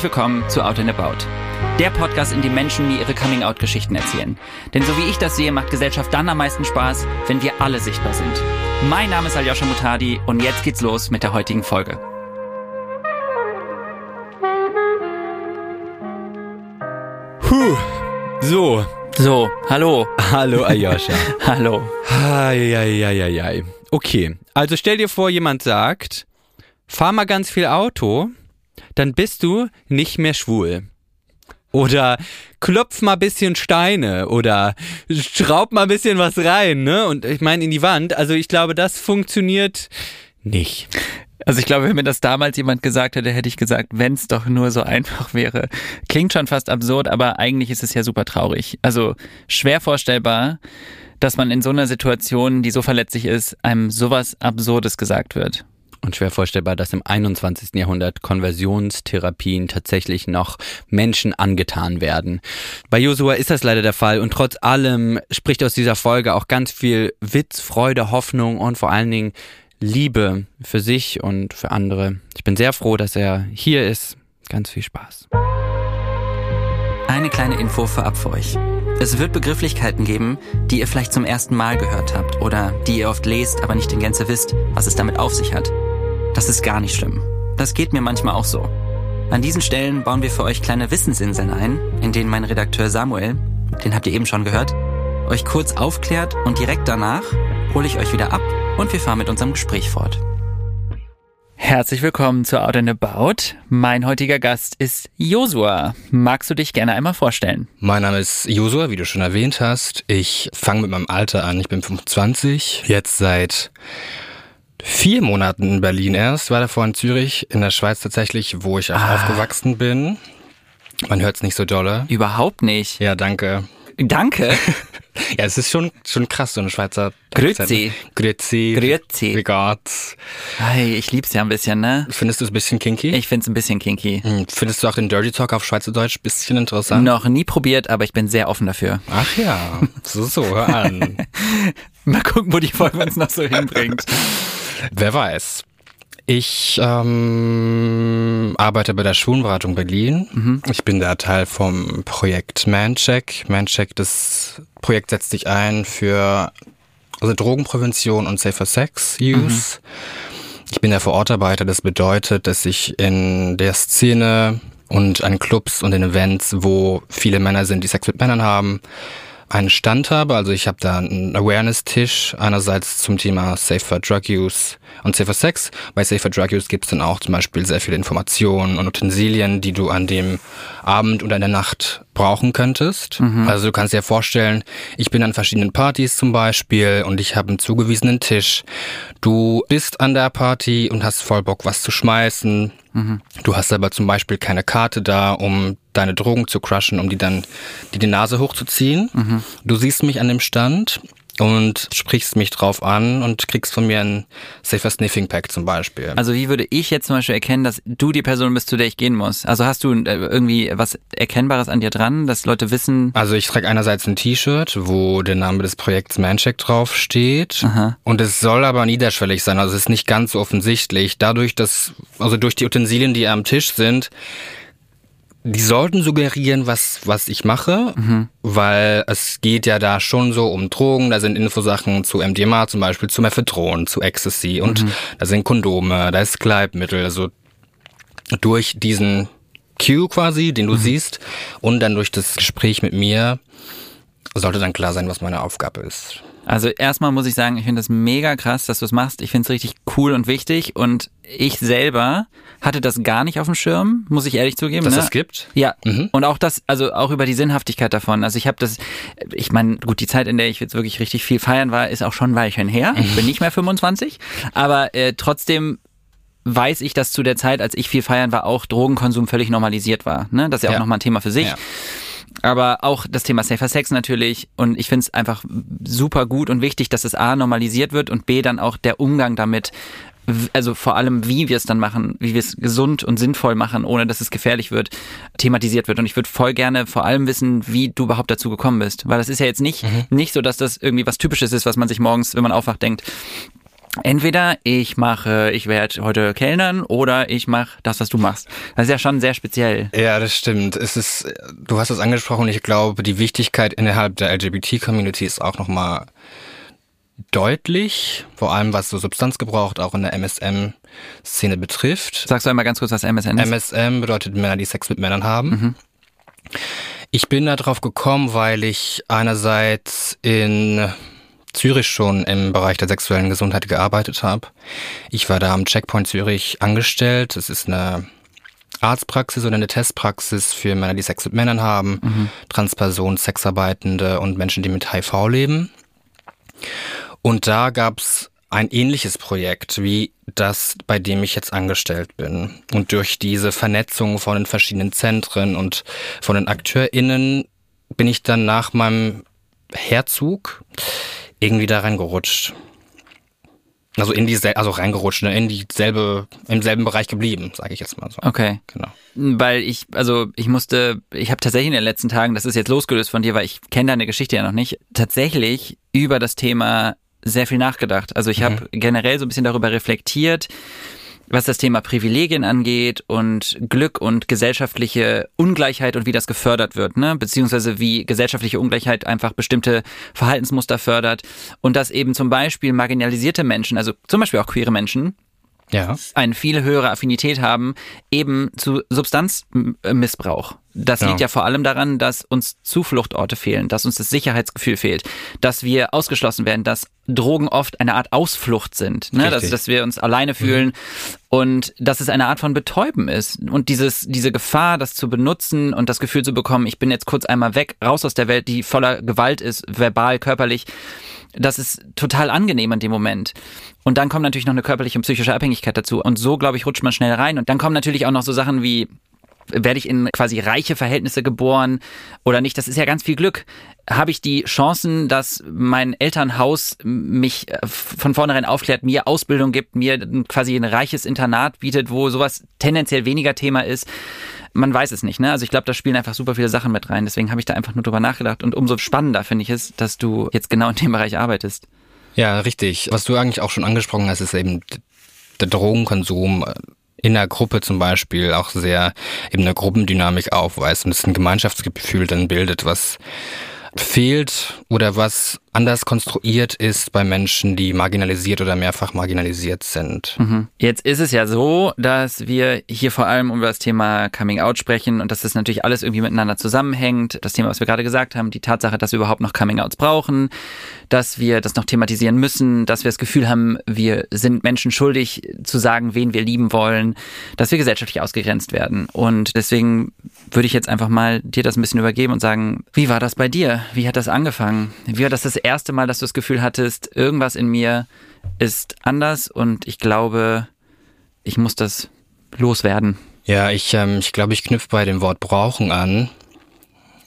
Herzlich willkommen zu Out and About. Der Podcast, in dem Menschen mir ihre Coming-out-Geschichten erzählen. Denn so wie ich das sehe, macht Gesellschaft dann am meisten Spaß, wenn wir alle sichtbar sind. Mein Name ist Aljoscha Mutadi und jetzt geht's los mit der heutigen Folge. Puh, so. So, hallo. Hallo Aljoscha. hallo. Eieieiei. Okay, also stell dir vor, jemand sagt, fahr mal ganz viel Auto, dann bist du nicht mehr schwul. Oder klopf mal bisschen Steine oder schraub mal bisschen was rein, ne? Und ich meine in die Wand. Also ich glaube, das funktioniert nicht. Also ich glaube, wenn mir das damals jemand gesagt hätte, hätte ich gesagt, wenn es doch nur so einfach wäre. Klingt schon fast absurd, aber eigentlich ist es ja super traurig. Also schwer vorstellbar, dass man in so einer Situation, die so verletzlich ist, einem sowas Absurdes gesagt wird. Und schwer vorstellbar, dass im 21. Jahrhundert Konversionstherapien tatsächlich noch Menschen angetan werden. Bei Josua ist das leider der Fall und trotz allem spricht aus dieser Folge auch ganz viel Witz, Freude, Hoffnung und vor allen Dingen Liebe für sich und für andere. Ich bin sehr froh, dass er hier ist. Ganz viel Spaß. Eine kleine Info vorab für euch. Es wird Begrifflichkeiten geben, die ihr vielleicht zum ersten Mal gehört habt oder die ihr oft lest, aber nicht in Gänze wisst, was es damit auf sich hat. Das ist gar nicht schlimm. Das geht mir manchmal auch so. An diesen Stellen bauen wir für euch kleine Wissensinseln ein, in denen mein Redakteur Samuel, den habt ihr eben schon gehört, euch kurz aufklärt und direkt danach hole ich euch wieder ab und wir fahren mit unserem Gespräch fort. Herzlich willkommen zu Out and About. Mein heutiger Gast ist Josua. Magst du dich gerne einmal vorstellen? Mein Name ist Josua, wie du schon erwähnt hast. Ich fange mit meinem Alter an. Ich bin 25, jetzt seit vier Monaten in Berlin erst, war davor in Zürich, in der Schweiz tatsächlich, wo ich auch ah. aufgewachsen bin. Man hört es nicht so dolle. Überhaupt nicht. Ja, danke. Danke. ja, es ist schon, schon krass, so eine Schweizer. Grüezi. Grüezi. Grüezi. Regards. Hey, ich lieb's ja ein bisschen, ne? Findest du es ein bisschen kinky? Ich find's ein bisschen kinky. Hm, findest du auch den Dirty Talk auf Schweizerdeutsch ein bisschen interessant? Noch nie probiert, aber ich bin sehr offen dafür. Ach ja, so, so, hör an. Mal gucken, wo die Folge uns noch so hinbringt. Wer weiß. Ich ähm, arbeite bei der Schwulenberatung Berlin. Mhm. Ich bin da Teil vom Projekt Mancheck. Mancheck, das Projekt setzt sich ein für also Drogenprävention und Safer Sex Use. Mhm. Ich bin der Vorortarbeiter. Das bedeutet, dass ich in der Szene und an Clubs und in Events, wo viele Männer sind, die Sex mit Männern haben, einen Stand habe. Also ich habe da einen Awareness-Tisch, einerseits zum Thema Safer Drug Use und Safer Sex. Bei Safer Drug Use gibt es dann auch zum Beispiel sehr viele Informationen und Utensilien, die du an dem Abend oder in der Nacht brauchen könntest. Mhm. Also du kannst dir vorstellen, ich bin an verschiedenen Partys zum Beispiel und ich habe einen zugewiesenen Tisch. Du bist an der Party und hast voll Bock, was zu schmeißen. Mhm. Du hast aber zum Beispiel keine Karte da, um deine Drogen zu crushen, um die dann die, die Nase hochzuziehen. Mhm. Du siehst mich an dem Stand und sprichst mich drauf an und kriegst von mir ein Safer Sniffing Pack zum Beispiel. Also wie würde ich jetzt zum Beispiel erkennen, dass du die Person bist, zu der ich gehen muss? Also hast du äh, irgendwie was Erkennbares an dir dran, dass Leute wissen? Also ich trage einerseits ein T-Shirt, wo der Name des Projekts Mancheck drauf steht. Aha. Und es soll aber niederschwellig sein, also es ist nicht ganz so offensichtlich. Dadurch, dass, also durch die Utensilien, die am Tisch sind, die sollten suggerieren, was, was ich mache, mhm. weil es geht ja da schon so um Drogen, da sind Infosachen zu MDMA zum Beispiel, zu Mephedron, zu Ecstasy und mhm. da sind Kondome, da ist Kleibmittel, also durch diesen Cue quasi, den du mhm. siehst und dann durch das Gespräch mit mir sollte dann klar sein, was meine Aufgabe ist. Also erstmal muss ich sagen, ich finde das mega krass, dass du es machst. Ich finde es richtig cool und wichtig und ich selber hatte das gar nicht auf dem Schirm, muss ich ehrlich zugeben. Dass ne? es gibt? Ja. Mhm. Und auch das, also auch über die Sinnhaftigkeit davon. Also ich habe das, ich meine, gut, die Zeit, in der ich jetzt wirklich richtig viel feiern war, ist auch schon ein Weilchen her. Ich bin nicht mehr 25, aber äh, trotzdem weiß ich, dass zu der Zeit, als ich viel feiern war, auch Drogenkonsum völlig normalisiert war. Ne? Das ist ja, ja. auch nochmal ein Thema für sich. Ja. Aber auch das Thema Safer Sex natürlich. Und ich finde es einfach super gut und wichtig, dass es A normalisiert wird und B dann auch der Umgang damit also vor allem, wie wir es dann machen, wie wir es gesund und sinnvoll machen, ohne dass es gefährlich wird, thematisiert wird. Und ich würde voll gerne vor allem wissen, wie du überhaupt dazu gekommen bist. Weil das ist ja jetzt nicht, mhm. nicht so, dass das irgendwie was Typisches ist, was man sich morgens, wenn man aufwacht, denkt, entweder ich mache, ich werde heute Kellnern oder ich mache das, was du machst. Das ist ja schon sehr speziell. Ja, das stimmt. Es ist, du hast es angesprochen, ich glaube, die Wichtigkeit innerhalb der LGBT-Community ist auch nochmal deutlich, vor allem was so Substanzgebrauch auch in der MSM-Szene betrifft. Sagst du einmal ganz kurz, was MSM ist? MSM bedeutet Männer, die Sex mit Männern haben. Mhm. Ich bin da drauf gekommen, weil ich einerseits in Zürich schon im Bereich der sexuellen Gesundheit gearbeitet habe. Ich war da am Checkpoint Zürich angestellt. Es ist eine Arztpraxis oder eine Testpraxis für Männer, die Sex mit Männern haben, mhm. Transpersonen, Sexarbeitende und Menschen, die mit HIV leben. Und da gab's ein ähnliches Projekt wie das, bei dem ich jetzt angestellt bin. Und durch diese Vernetzung von den verschiedenen Zentren und von den AkteurInnen bin ich dann nach meinem Herzug irgendwie da reingerutscht. Also in die also reingerutscht, ne, in dieselbe, im selben Bereich geblieben, sage ich jetzt mal so. Okay. Genau. Weil ich, also ich musste, ich habe tatsächlich in den letzten Tagen, das ist jetzt losgelöst von dir, weil ich kenne deine Geschichte ja noch nicht, tatsächlich über das Thema sehr viel nachgedacht. Also ich mhm. habe generell so ein bisschen darüber reflektiert, was das Thema Privilegien angeht und Glück und gesellschaftliche Ungleichheit und wie das gefördert wird, ne? beziehungsweise wie gesellschaftliche Ungleichheit einfach bestimmte Verhaltensmuster fördert und dass eben zum Beispiel marginalisierte Menschen, also zum Beispiel auch queere Menschen, ja. eine viel höhere Affinität haben, eben zu Substanzmissbrauch. Das ja. liegt ja vor allem daran, dass uns Zufluchtorte fehlen, dass uns das Sicherheitsgefühl fehlt, dass wir ausgeschlossen werden, dass Drogen oft eine Art Ausflucht sind, ne? dass, dass wir uns alleine fühlen mhm. und dass es eine Art von Betäuben ist. Und dieses, diese Gefahr, das zu benutzen und das Gefühl zu bekommen, ich bin jetzt kurz einmal weg, raus aus der Welt, die voller Gewalt ist, verbal, körperlich, das ist total angenehm in dem Moment. Und dann kommt natürlich noch eine körperliche und psychische Abhängigkeit dazu. Und so, glaube ich, rutscht man schnell rein. Und dann kommen natürlich auch noch so Sachen wie werde ich in quasi reiche Verhältnisse geboren oder nicht? Das ist ja ganz viel Glück. Habe ich die Chancen, dass mein Elternhaus mich äh, von vornherein aufklärt, mir Ausbildung gibt, mir quasi ein reiches Internat bietet, wo sowas tendenziell weniger Thema ist? Man weiß es nicht, ne? Also ich glaube, da spielen einfach super viele Sachen mit rein. Deswegen habe ich da einfach nur drüber nachgedacht. Und umso spannender finde ich es, dass du jetzt genau in dem Bereich arbeitest. Ja, richtig. Was du eigentlich auch schon angesprochen hast, ist eben der Drogenkonsum in der Gruppe zum Beispiel auch sehr eben eine Gruppendynamik aufweist und es ein Gemeinschaftsgefühl dann bildet, was fehlt oder was anders konstruiert ist bei Menschen, die marginalisiert oder mehrfach marginalisiert sind. Mhm. Jetzt ist es ja so, dass wir hier vor allem über das Thema Coming Out sprechen und dass das natürlich alles irgendwie miteinander zusammenhängt. Das Thema, was wir gerade gesagt haben, die Tatsache, dass wir überhaupt noch Coming Outs brauchen, dass wir das noch thematisieren müssen, dass wir das Gefühl haben, wir sind Menschen schuldig zu sagen, wen wir lieben wollen, dass wir gesellschaftlich ausgegrenzt werden. Und deswegen würde ich jetzt einfach mal dir das ein bisschen übergeben und sagen, wie war das bei dir? Wie hat das angefangen? Wie war das das erste Mal, dass du das Gefühl hattest, irgendwas in mir ist anders und ich glaube, ich muss das loswerden? Ja, ich, ähm, ich glaube, ich knüpfe bei dem Wort brauchen an.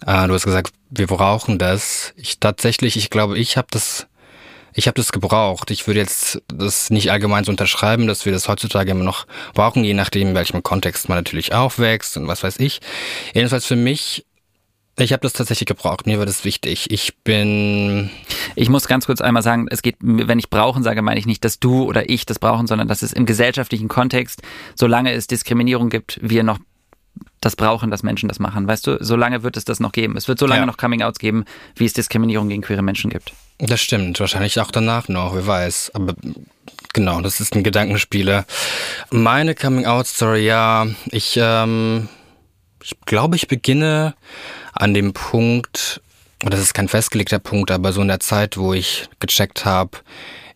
Ah, du hast gesagt, wir brauchen das. Ich tatsächlich, ich glaube, ich habe das, ich habe das gebraucht. Ich würde jetzt das nicht allgemein so unterschreiben, dass wir das heutzutage immer noch brauchen, je nachdem, in welchem Kontext man natürlich aufwächst und was weiß ich. Jedenfalls für mich ich habe das tatsächlich gebraucht. Mir war das wichtig. Ich bin. Ich muss ganz kurz einmal sagen, es geht, wenn ich brauchen sage, meine ich nicht, dass du oder ich das brauchen, sondern dass es im gesellschaftlichen Kontext, solange es Diskriminierung gibt, wir noch das brauchen, dass Menschen das machen. Weißt du, solange wird es das noch geben. Es wird so lange ja. noch Coming-outs geben, wie es Diskriminierung gegen queere Menschen gibt. Das stimmt. Wahrscheinlich auch danach noch, wer weiß. Aber genau, das ist ein Gedankenspieler. Meine Coming-out-Story, ja, ich, ähm, ich glaube, ich beginne an dem Punkt, das ist kein festgelegter Punkt, aber so in der Zeit, wo ich gecheckt habe,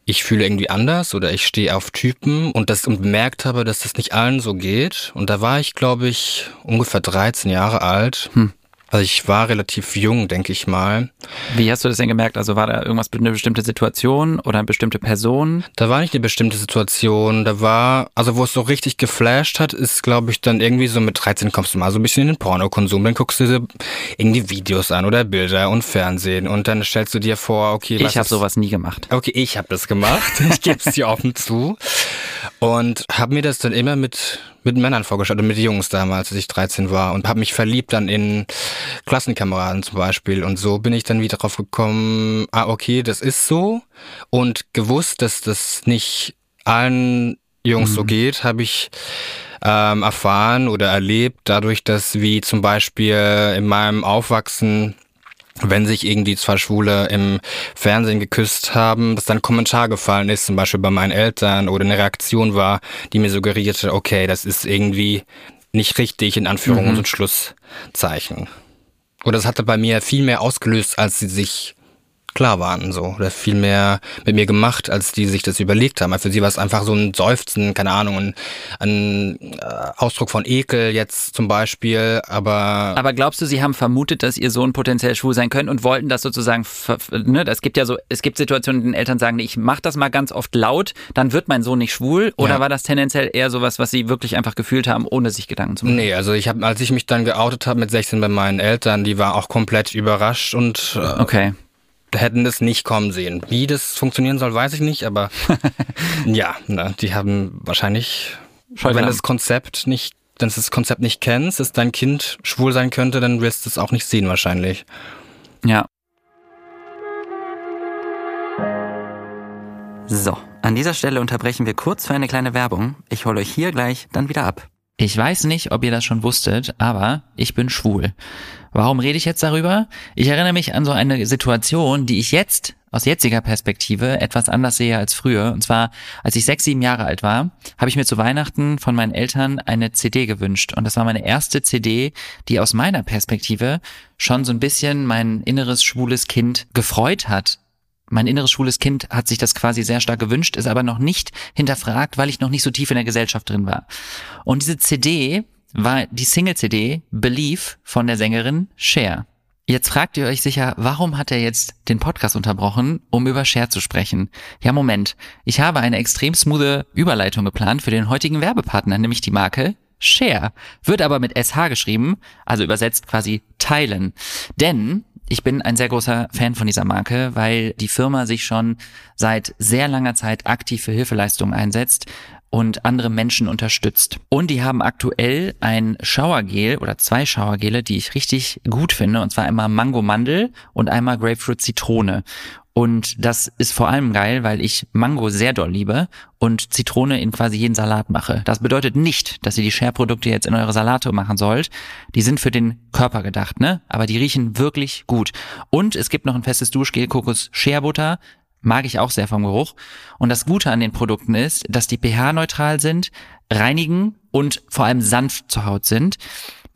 ich fühle irgendwie anders oder ich stehe auf Typen und das und bemerkt habe, dass das nicht allen so geht. Und da war ich, glaube ich, ungefähr 13 Jahre alt. Hm. Also ich war relativ jung, denke ich mal. Wie hast du das denn gemerkt? Also war da irgendwas eine bestimmte Situation oder eine bestimmte Person? Da war nicht eine bestimmte Situation. Da war, also wo es so richtig geflasht hat, ist, glaube ich, dann irgendwie so mit 13 kommst du mal so ein bisschen in den Pornokonsum. Dann guckst du dir irgendwie Videos an oder Bilder und Fernsehen und dann stellst du dir vor, okay, was Ich habe sowas nie gemacht. Okay, ich habe das gemacht. ich gebe es dir offen zu. Und habe mir das dann immer mit mit Männern vorgestellt, mit Jungs damals, als ich 13 war und habe mich verliebt dann in Klassenkameraden zum Beispiel. Und so bin ich dann wieder drauf gekommen, ah, okay, das ist so. Und gewusst, dass das nicht allen Jungs mhm. so geht, habe ich ähm, erfahren oder erlebt, dadurch, dass wie zum Beispiel in meinem Aufwachsen wenn sich irgendwie zwei Schwule im Fernsehen geküsst haben, dass dann ein Kommentar gefallen ist, zum Beispiel bei meinen Eltern oder eine Reaktion war, die mir suggerierte, okay, das ist irgendwie nicht richtig, in Anführungs- mhm. und Schlusszeichen. Oder das hatte bei mir viel mehr ausgelöst, als sie sich klar waren so oder viel mehr mit mir gemacht, als die sich das überlegt haben. Für sie war es einfach so ein Seufzen, keine Ahnung, ein, ein äh, Ausdruck von Ekel jetzt zum Beispiel, aber... Aber glaubst du, sie haben vermutet, dass ihr Sohn potenziell schwul sein könnte und wollten das sozusagen, ne, es gibt ja so, es gibt Situationen, in denen Eltern sagen, ich mach das mal ganz oft laut, dann wird mein Sohn nicht schwul oder ja. war das tendenziell eher sowas, was sie wirklich einfach gefühlt haben, ohne sich Gedanken zu machen? Nee, also ich habe, als ich mich dann geoutet habe mit 16 bei meinen Eltern, die war auch komplett überrascht und äh, okay hätten das nicht kommen sehen. Wie das funktionieren soll, weiß ich nicht, aber ja, ne, die haben wahrscheinlich, wenn das Konzept nicht, wenn du das Konzept nicht kennst, dass dein Kind schwul sein könnte, dann wirst du es auch nicht sehen wahrscheinlich. Ja. So, an dieser Stelle unterbrechen wir kurz für eine kleine Werbung. Ich hole euch hier gleich dann wieder ab. Ich weiß nicht, ob ihr das schon wusstet, aber ich bin schwul. Warum rede ich jetzt darüber? Ich erinnere mich an so eine Situation, die ich jetzt aus jetziger Perspektive etwas anders sehe als früher. Und zwar, als ich sechs, sieben Jahre alt war, habe ich mir zu Weihnachten von meinen Eltern eine CD gewünscht. Und das war meine erste CD, die aus meiner Perspektive schon so ein bisschen mein inneres schwules Kind gefreut hat mein inneres schwules Kind hat sich das quasi sehr stark gewünscht, ist aber noch nicht hinterfragt, weil ich noch nicht so tief in der Gesellschaft drin war. Und diese CD war die Single-CD Believe von der Sängerin Cher. Jetzt fragt ihr euch sicher, warum hat er jetzt den Podcast unterbrochen, um über Cher zu sprechen? Ja, Moment. Ich habe eine extrem smoothe Überleitung geplant für den heutigen Werbepartner, nämlich die Marke Share. Wird aber mit SH geschrieben, also übersetzt quasi teilen. Denn ich bin ein sehr großer Fan von dieser Marke, weil die Firma sich schon seit sehr langer Zeit aktiv für Hilfeleistungen einsetzt und andere Menschen unterstützt. Und die haben aktuell ein Showergel oder zwei Showergele, die ich richtig gut finde, und zwar einmal Mango Mandel und einmal Grapefruit Zitrone. Und das ist vor allem geil, weil ich Mango sehr doll liebe und Zitrone in quasi jeden Salat mache. Das bedeutet nicht, dass ihr die Share-Produkte jetzt in eure Salate machen sollt. Die sind für den Körper gedacht, ne? Aber die riechen wirklich gut. Und es gibt noch ein festes Duschgel Kokos Share Butter. Mag ich auch sehr vom Geruch. Und das Gute an den Produkten ist, dass die pH-neutral sind, reinigen und vor allem sanft zur Haut sind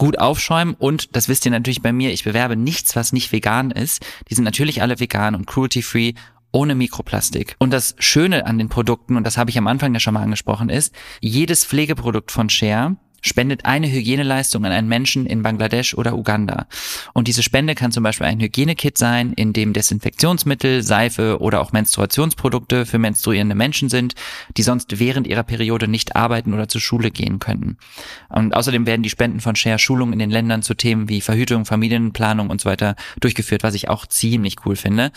gut aufschäumen und das wisst ihr natürlich bei mir, ich bewerbe nichts, was nicht vegan ist. Die sind natürlich alle vegan und cruelty-free ohne Mikroplastik. Und das Schöne an den Produkten, und das habe ich am Anfang ja schon mal angesprochen, ist, jedes Pflegeprodukt von Share spendet eine Hygieneleistung an einen Menschen in Bangladesch oder Uganda. Und diese Spende kann zum Beispiel ein Hygienekit sein, in dem Desinfektionsmittel, Seife oder auch Menstruationsprodukte für menstruierende Menschen sind, die sonst während ihrer Periode nicht arbeiten oder zur Schule gehen könnten. Und außerdem werden die Spenden von Share Schulungen in den Ländern zu Themen wie Verhütung, Familienplanung und so weiter durchgeführt, was ich auch ziemlich cool finde.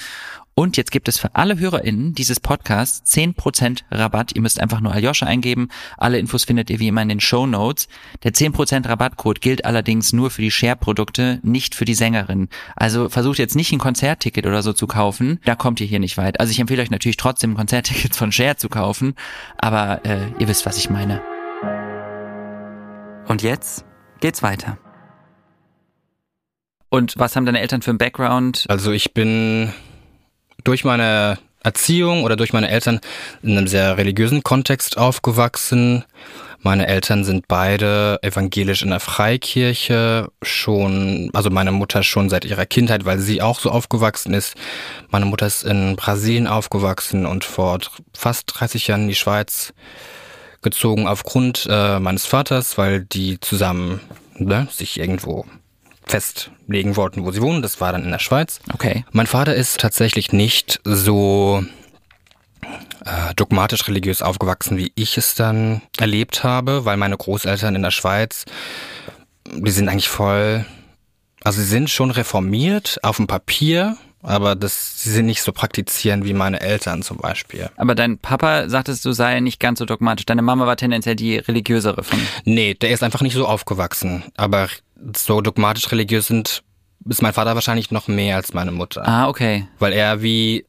Und jetzt gibt es für alle HörerInnen dieses Podcasts 10% Rabatt. Ihr müsst einfach nur Aljoscha eingeben. Alle Infos findet ihr wie immer in den Show Notes. Der 10% Rabattcode gilt allerdings nur für die Share-Produkte, nicht für die Sängerin. Also versucht jetzt nicht ein Konzertticket oder so zu kaufen. Da kommt ihr hier nicht weit. Also ich empfehle euch natürlich trotzdem Konzerttickets von Share zu kaufen. Aber äh, ihr wisst, was ich meine. Und jetzt geht's weiter. Und was haben deine Eltern für einen Background? Also ich bin durch meine Erziehung oder durch meine Eltern in einem sehr religiösen Kontext aufgewachsen. Meine Eltern sind beide evangelisch in der Freikirche schon, also meine Mutter schon seit ihrer Kindheit, weil sie auch so aufgewachsen ist. Meine Mutter ist in Brasilien aufgewachsen und vor fast 30 Jahren in die Schweiz gezogen aufgrund äh, meines Vaters, weil die zusammen ne, sich irgendwo festlegen wollten, wo sie wohnen. Das war dann in der Schweiz. Okay. Mein Vater ist tatsächlich nicht so äh, dogmatisch religiös aufgewachsen, wie ich es dann erlebt habe, weil meine Großeltern in der Schweiz, die sind eigentlich voll, also sie sind schon reformiert auf dem Papier, aber das, sie sind nicht so praktizieren wie meine Eltern zum Beispiel. Aber dein Papa sagtest du sei nicht ganz so dogmatisch. Deine Mama war tendenziell die religiösere von. Nee, der ist einfach nicht so aufgewachsen. Aber so dogmatisch religiös sind ist mein Vater wahrscheinlich noch mehr als meine Mutter. Ah, okay. Weil er wie,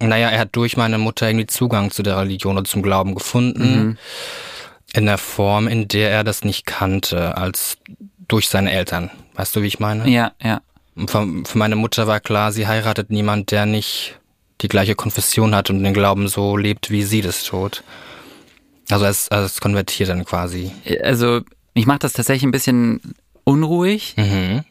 naja, er hat durch meine Mutter irgendwie Zugang zu der Religion und zum Glauben gefunden. Mhm. In der Form, in der er das nicht kannte, als durch seine Eltern. Weißt du, wie ich meine? Ja, ja. Für, für meine Mutter war klar, sie heiratet niemand, der nicht die gleiche Konfession hat und den Glauben so lebt, wie sie das tut. Also es, also es konvertiert dann quasi. Also mich macht das tatsächlich ein bisschen unruhig. Mhm.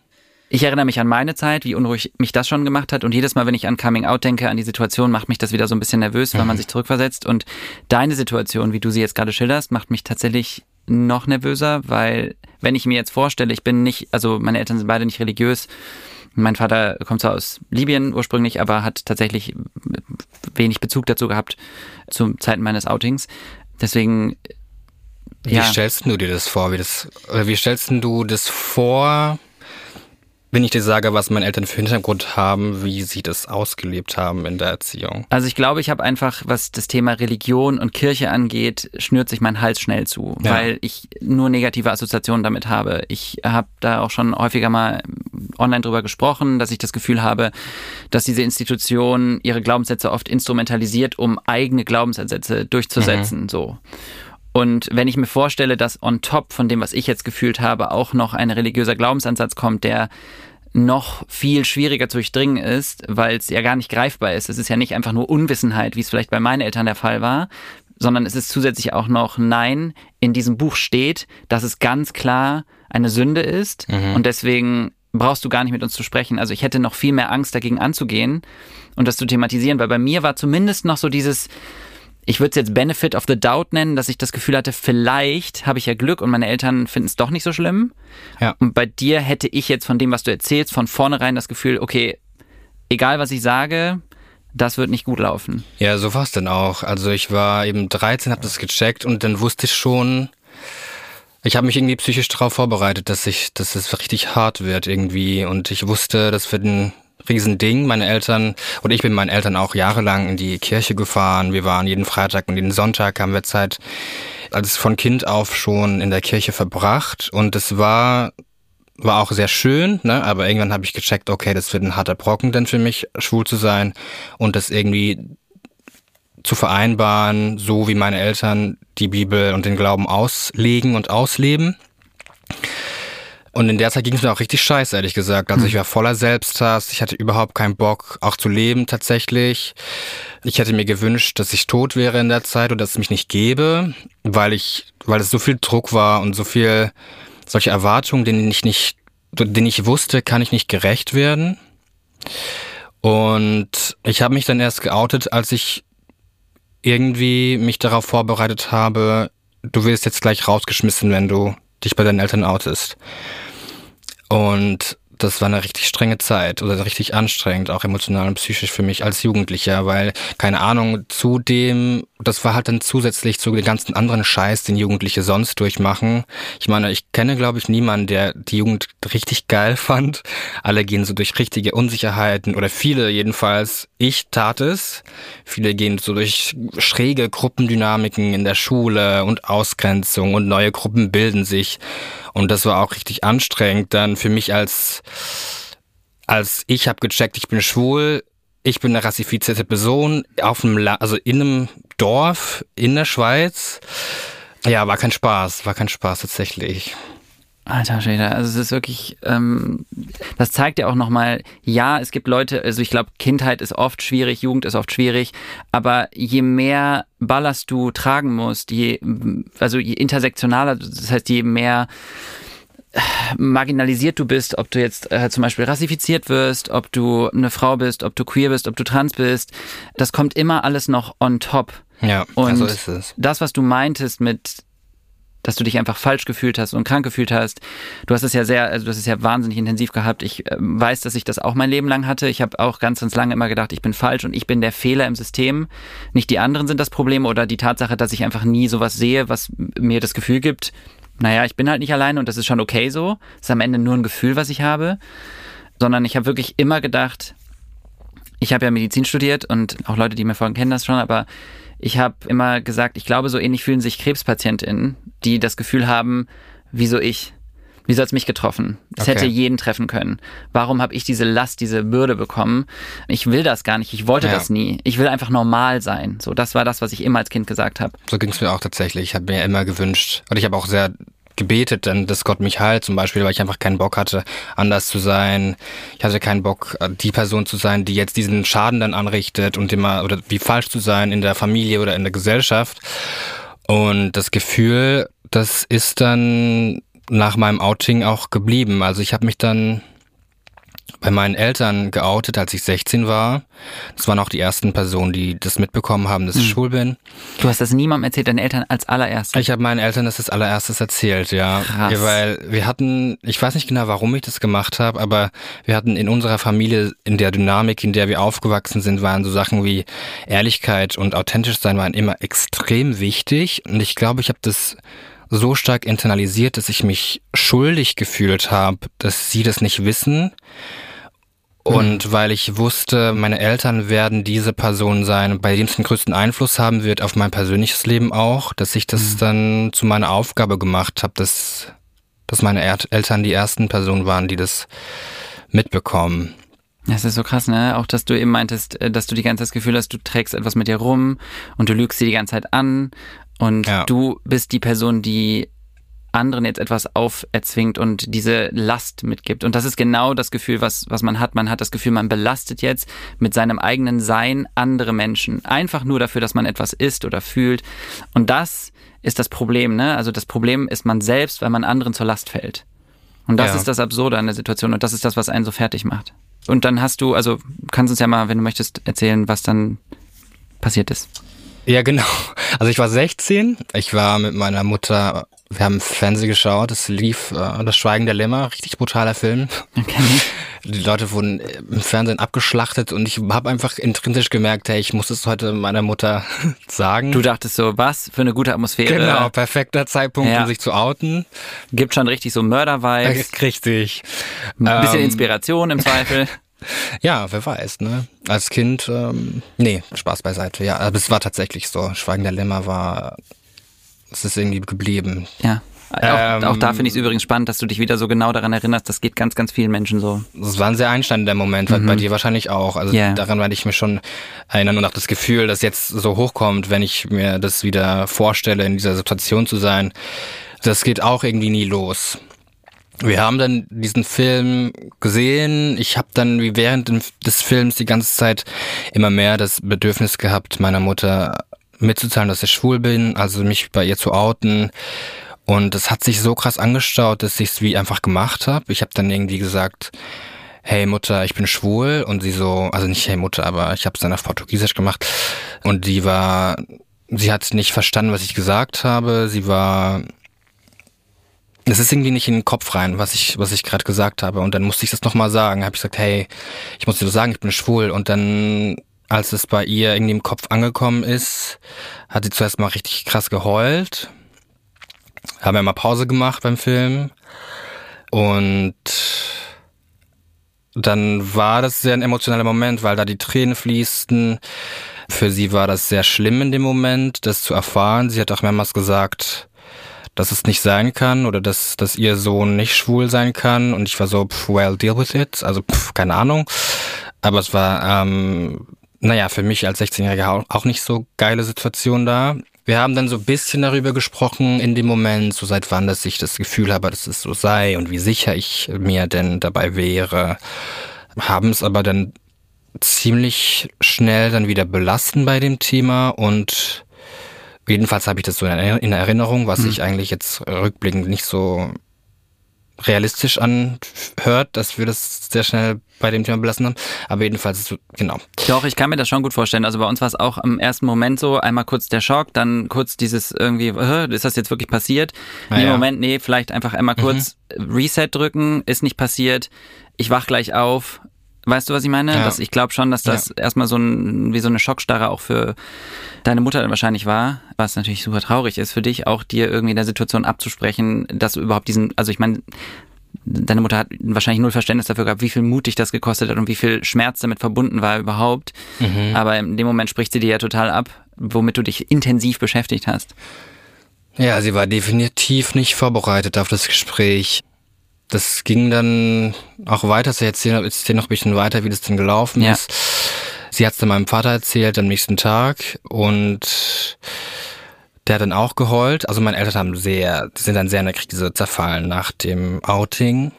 Ich erinnere mich an meine Zeit, wie unruhig mich das schon gemacht hat. Und jedes Mal, wenn ich an Coming Out denke, an die Situation, macht mich das wieder so ein bisschen nervös, weil man sich zurückversetzt. Und deine Situation, wie du sie jetzt gerade schilderst, macht mich tatsächlich noch nervöser, weil wenn ich mir jetzt vorstelle, ich bin nicht, also meine Eltern sind beide nicht religiös. Mein Vater kommt zwar aus Libyen ursprünglich, aber hat tatsächlich wenig Bezug dazu gehabt zu Zeiten meines Outings. Deswegen Wie Ja. stellst du dir das vor? Wie, das, oder wie stellst du das vor, wenn ich dir sage, was meine Eltern für Hintergrund haben, wie sie das ausgelebt haben in der Erziehung? Also ich glaube, ich habe einfach, was das Thema Religion und Kirche angeht, schnürt sich mein Hals schnell zu, Ja. weil ich nur negative Assoziationen damit habe. Ich habe da auch schon häufiger mal online drüber gesprochen, dass ich das Gefühl habe, dass diese Institution ihre Glaubenssätze oft instrumentalisiert, um eigene Glaubensansätze durchzusetzen. So. Und wenn ich mir vorstelle, dass on top von dem, was ich jetzt gefühlt habe, auch noch ein religiöser Glaubensansatz kommt, der noch viel schwieriger zu durchdringen ist, weil es ja gar nicht greifbar ist. Es ist ja nicht einfach nur Unwissenheit, wie es vielleicht bei meinen Eltern der Fall war, sondern es ist zusätzlich auch noch Nein, in diesem Buch steht, dass es ganz klar eine Sünde ist und deswegen brauchst du gar nicht mit uns zu sprechen. Also ich hätte noch viel mehr Angst dagegen anzugehen und das zu thematisieren, weil bei mir war zumindest noch so dieses, ich würde es jetzt Benefit of the Doubt nennen, dass ich das Gefühl hatte, vielleicht habe ich ja Glück und meine Eltern finden es doch nicht so schlimm. Ja. Und bei dir hätte ich jetzt von dem, was du erzählst, von vornherein das Gefühl, okay, egal was ich sage, das wird nicht gut laufen. Ja, so war es dann auch. Also ich war eben 13, habe das gecheckt und dann wusste ich schon, ich habe mich irgendwie psychisch darauf vorbereitet, dass ich, dass es richtig hart wird irgendwie und ich wusste, das wird ein Riesending. Meine Eltern und ich bin meinen Eltern auch jahrelang in die Kirche gefahren. Wir waren jeden Freitag und jeden Sonntag haben wir Zeit als von Kind auf schon in der Kirche verbracht und es war war auch sehr schön, ne? aber irgendwann habe ich gecheckt, okay, das wird ein harter Brocken denn für mich, schwul zu sein und das irgendwie zu vereinbaren, so wie meine Eltern die Bibel und den Glauben auslegen und ausleben. Und in der Zeit ging es mir auch richtig scheiße, ehrlich gesagt. Also ich war voller Selbsthass, ich hatte überhaupt keinen Bock, auch zu leben tatsächlich. Ich hätte mir gewünscht, dass ich tot wäre in der Zeit oder dass es mich nicht gäbe, weil ich, weil es so viel Druck war und so viel solche Erwartungen, denen ich nicht, denen ich wusste, kann ich nicht gerecht werden. Und ich habe mich dann erst geoutet, als ich irgendwie mich darauf vorbereitet habe, du wirst jetzt gleich rausgeschmissen, wenn du dich bei deinen Eltern outest. Und das war eine richtig strenge Zeit oder richtig anstrengend, auch emotional und psychisch für mich als Jugendlicher, weil, keine Ahnung, zudem, das war halt dann zusätzlich zu den ganzen anderen Scheiß, den Jugendliche sonst durchmachen. Ich meine, ich kenne, glaube ich, niemanden, der die Jugend richtig geil fand. Alle gehen so durch richtige Unsicherheiten oder viele jedenfalls. Ich tat es. Viele gehen so durch schräge Gruppendynamiken in der Schule und Ausgrenzung und neue Gruppen bilden sich. Und das war auch richtig anstrengend dann für mich als, als ich habe gecheckt, ich bin schwul, ich bin eine rassifizierte Person auf einem, La also in einem Dorf in der Schweiz. Ja, war kein Spaß, war kein Spaß tatsächlich. Alter Schäder, also es ist wirklich, ähm, das zeigt ja auch nochmal, ja, es gibt Leute, also ich glaube, Kindheit ist oft schwierig, Jugend ist oft schwierig, aber je mehr Ballast du tragen musst, je, also je intersektionaler, das heißt, je mehr marginalisiert du bist, ob du jetzt äh, zum Beispiel rassifiziert wirst, ob du eine Frau bist, ob du queer bist, ob du trans bist, das kommt immer alles noch on top. Ja, Und so ist es. das, was du meintest mit, dass du dich einfach falsch gefühlt hast und krank gefühlt hast, du hast es ja sehr, also du hast es ja wahnsinnig intensiv gehabt. Ich äh, weiß, dass ich das auch mein Leben lang hatte. Ich habe auch ganz, ganz lange immer gedacht, ich bin falsch und ich bin der Fehler im System. Nicht die anderen sind das Problem oder die Tatsache, dass ich einfach nie sowas sehe, was mir das Gefühl gibt, naja, ich bin halt nicht alleine und das ist schon okay so. Das ist am Ende nur ein Gefühl, was ich habe. Sondern ich habe wirklich immer gedacht, ich habe ja Medizin studiert und auch Leute, die mir folgen, kennen das schon, aber ich habe immer gesagt, ich glaube, so ähnlich fühlen sich KrebspatientInnen, die das Gefühl haben, wieso ich? Wieso hat es mich getroffen? Es Okay. hätte jeden treffen können. Warum habe ich diese Last, diese Bürde bekommen? Ich will das gar nicht. Ich wollte Ja. das nie. Ich will einfach normal sein. So, das war das, was ich immer als Kind gesagt habe. So ging es mir auch tatsächlich. Ich habe mir immer gewünscht, und ich habe auch sehr gebetet, denn dass Gott mich heilt, zum Beispiel, weil ich einfach keinen Bock hatte, anders zu sein. Ich hatte keinen Bock, die Person zu sein, die jetzt diesen Schaden dann anrichtet und immer, oder wie falsch zu sein in der Familie oder in der Gesellschaft. Und das Gefühl, das ist dann nach meinem Outing auch geblieben. Also ich habe mich dann bei meinen Eltern geoutet, als ich 16 war. Das waren auch die ersten Personen, die das mitbekommen haben, dass ich schwul bin. Du hast das niemandem erzählt, deinen Eltern als allererstes. Ich habe meinen Eltern das als allererstes erzählt, ja. Krass. ja. Weil wir hatten, ich weiß nicht genau, warum ich das gemacht habe, aber wir hatten in unserer Familie, in der Dynamik, in der wir aufgewachsen sind, waren so Sachen wie Ehrlichkeit und authentisch sein waren immer extrem wichtig. Und ich glaube, ich habe das so stark internalisiert, dass ich mich schuldig gefühlt habe, dass sie das nicht wissen. Und weil ich wusste, meine Eltern werden diese Person sein, bei dem es den größten Einfluss haben wird auf mein persönliches Leben auch, dass ich das dann zu meiner Aufgabe gemacht habe, dass, dass meine er Eltern die ersten Personen waren, die das mitbekommen. Das ist so krass, ne? Auch, dass du eben meintest, äh, dass du die ganze Zeit das Gefühl hast, du trägst etwas mit dir rum und du lügst sie die ganze Zeit an und Ja. du bist die Person, die anderen jetzt etwas auferzwingt und diese Last mitgibt. Und das ist genau das Gefühl, was, was man hat. Man hat das Gefühl, man belastet jetzt mit seinem eigenen Sein andere Menschen. Einfach nur dafür, dass man etwas ist oder fühlt. Und das ist das Problem, ne? Also das Problem ist man selbst, weil man anderen zur Last fällt. Und das Ja. ist das Absurde an der Situation und das ist das, was einen so fertig macht. Und dann hast du, also kannst uns ja mal, wenn du möchtest, erzählen, was dann passiert ist. Ja, genau. Also ich war 16, ich war mit meiner Mutter, wir haben Fernsehen geschaut, es lief äh, Das Schweigen der Lämmer, richtig brutaler Film. Okay. Die Leute wurden äh, im Fernsehen abgeschlachtet und ich habe einfach intrinsisch gemerkt, hey, ich muss es heute meiner Mutter sagen. Du dachtest so, was für eine gute Atmosphäre. genau, perfekter Zeitpunkt, Ja. um sich zu outen. Gibt schon richtig so Mörder-Vibes. Richtig. Ein bisschen Ähm, Inspiration im Zweifel. Ja, wer weiß, ne? Als Kind, ähm, nee, Spaß beiseite. Ja, aber es war tatsächlich so. Schweigen der Lämmer war, es ist irgendwie geblieben. Ja. Auch, Ähm, auch da finde ich es übrigens spannend, dass du dich wieder so genau daran erinnerst. Das geht ganz, ganz vielen Menschen so. Es war ein sehr einschneidender Moment, weil bei dir wahrscheinlich auch. Also Ja. daran werde ich mich schon erinnern und auch das Gefühl, das jetzt so hochkommt, wenn ich mir das wieder vorstelle, in dieser Situation zu sein, das geht auch irgendwie nie los. Wir haben dann diesen Film gesehen. Ich habe dann wie während des Films die ganze Zeit immer mehr das Bedürfnis gehabt, meiner Mutter mitzuteilen, dass ich schwul bin, also mich bei ihr zu outen. Und es hat sich so krass angestaut, dass ich es wie einfach gemacht habe. Ich habe dann irgendwie gesagt, hey Mutter, ich bin schwul. Und sie so, also nicht hey Mutter, aber ich habe es dann auf Portugiesisch gemacht. Und die war, sie hat nicht verstanden, was ich gesagt habe. Sie war es ist irgendwie nicht in den Kopf rein, was ich, was ich gerade gesagt habe. Und dann musste ich das nochmal sagen. Habe ich gesagt, hey, ich muss dir so sagen, ich bin schwul. Und dann, als es bei ihr irgendwie im Kopf angekommen ist, hat sie zuerst mal richtig krass geheult. Haben wir mal Pause gemacht beim Film. Und dann war das sehr ein emotionaler Moment, weil da die Tränen fließten. Für sie war das sehr schlimm in dem Moment, das zu erfahren. Sie hat auch mehrmals gesagt, dass es nicht sein kann oder dass, dass ihr Sohn nicht schwul sein kann. Und ich war so, pff, well, deal with it. Also, pff, keine Ahnung. Aber es war, ähm, naja, für mich als 16-Jähriger auch- nicht so geile Situation da. Wir haben dann so ein bisschen darüber gesprochen in dem Moment, so seit wann dass ich das Gefühl habe, dass es so sei und wie sicher ich mir denn dabei wäre. Haben es aber dann ziemlich schnell dann wieder belassen bei dem Thema und Jedenfalls habe ich das so in Erinner- in Erinnerung, was sich eigentlich jetzt rückblickend nicht so realistisch anhört, dass wir das sehr schnell bei dem Thema belassen haben. Aber jedenfalls, genau. Doch, ich kann mir das schon gut vorstellen. Also bei uns war es auch im ersten Moment so, einmal kurz der Schock, dann kurz dieses irgendwie, ist das jetzt wirklich passiert? Ah, nee, ja. Mhm. Moment, nee, vielleicht einfach einmal kurz Reset drücken, ist nicht passiert. Ich wach gleich auf. Weißt du, was ich meine? Ja. Das, ich glaube schon, dass das erstmal so ein, wie so eine Schockstarre auch für deine Mutter dann wahrscheinlich war, was natürlich super traurig ist für dich, auch dir irgendwie in der Situation abzusprechen, dass du überhaupt diesen, also ich meine, deine Mutter hat wahrscheinlich null Verständnis dafür gehabt, wie viel Mut dich das gekostet hat und wie viel Schmerz damit verbunden war überhaupt. Aber in dem Moment spricht sie dir ja total ab, womit du dich intensiv beschäftigt hast. Ja, sie war definitiv nicht vorbereitet auf das Gespräch. Das ging dann auch weiter. Ich erzähle, erzähle noch ein bisschen weiter, wie das denn gelaufen Ja. ist. Sie hat es dann meinem Vater erzählt am nächsten Tag und der hat dann auch geheult. Also meine Eltern haben sehr, sind dann sehr in der Krise zerfallen nach dem Outing.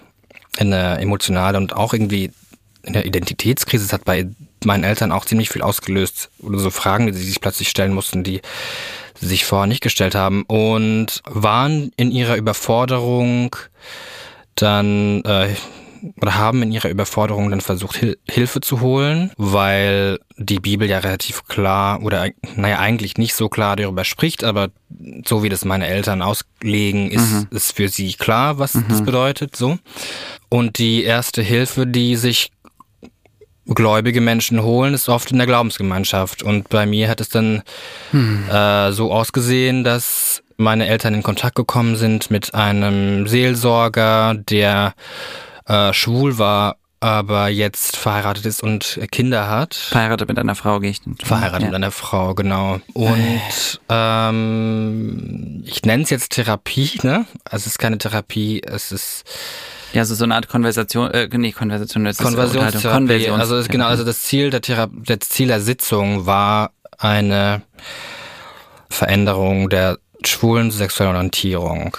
In eine emotionale und auch irgendwie in der Identitätskrise. Das hat bei meinen Eltern auch ziemlich viel ausgelöst. Oder so Fragen, die sie sich plötzlich stellen mussten, die sie sich vorher nicht gestellt haben. Und waren in ihrer Überforderung dann äh, oder haben in ihrer Überforderung dann versucht, Hil Hilfe zu holen, weil die Bibel ja relativ klar oder naja, eigentlich nicht so klar darüber spricht, aber so wie das meine Eltern auslegen, ist, ist für sie klar, was das bedeutet, so. Und die erste Hilfe, die sich gläubige Menschen holen, ist oft in der Glaubensgemeinschaft. Und bei mir hat es dann äh, so ausgesehen, dass meine Eltern in Kontakt gekommen sind mit einem Seelsorger, der äh, schwul war, aber jetzt verheiratet ist und Kinder hat. Verheiratet mit einer Frau gehe ich. Verheiratet ja. mit einer Frau, genau. Und ähm, ich nenne es jetzt Therapie, ne? Also es ist keine Therapie, es ist Ja, so, so eine Art Konversation, äh, nee, Konversation, das ist. Konversionstherapie. Konversions Also es, genau, also das Ziel der Thera das Ziel der Sitzung war eine Veränderung der schwulen sexuellen Orientierung.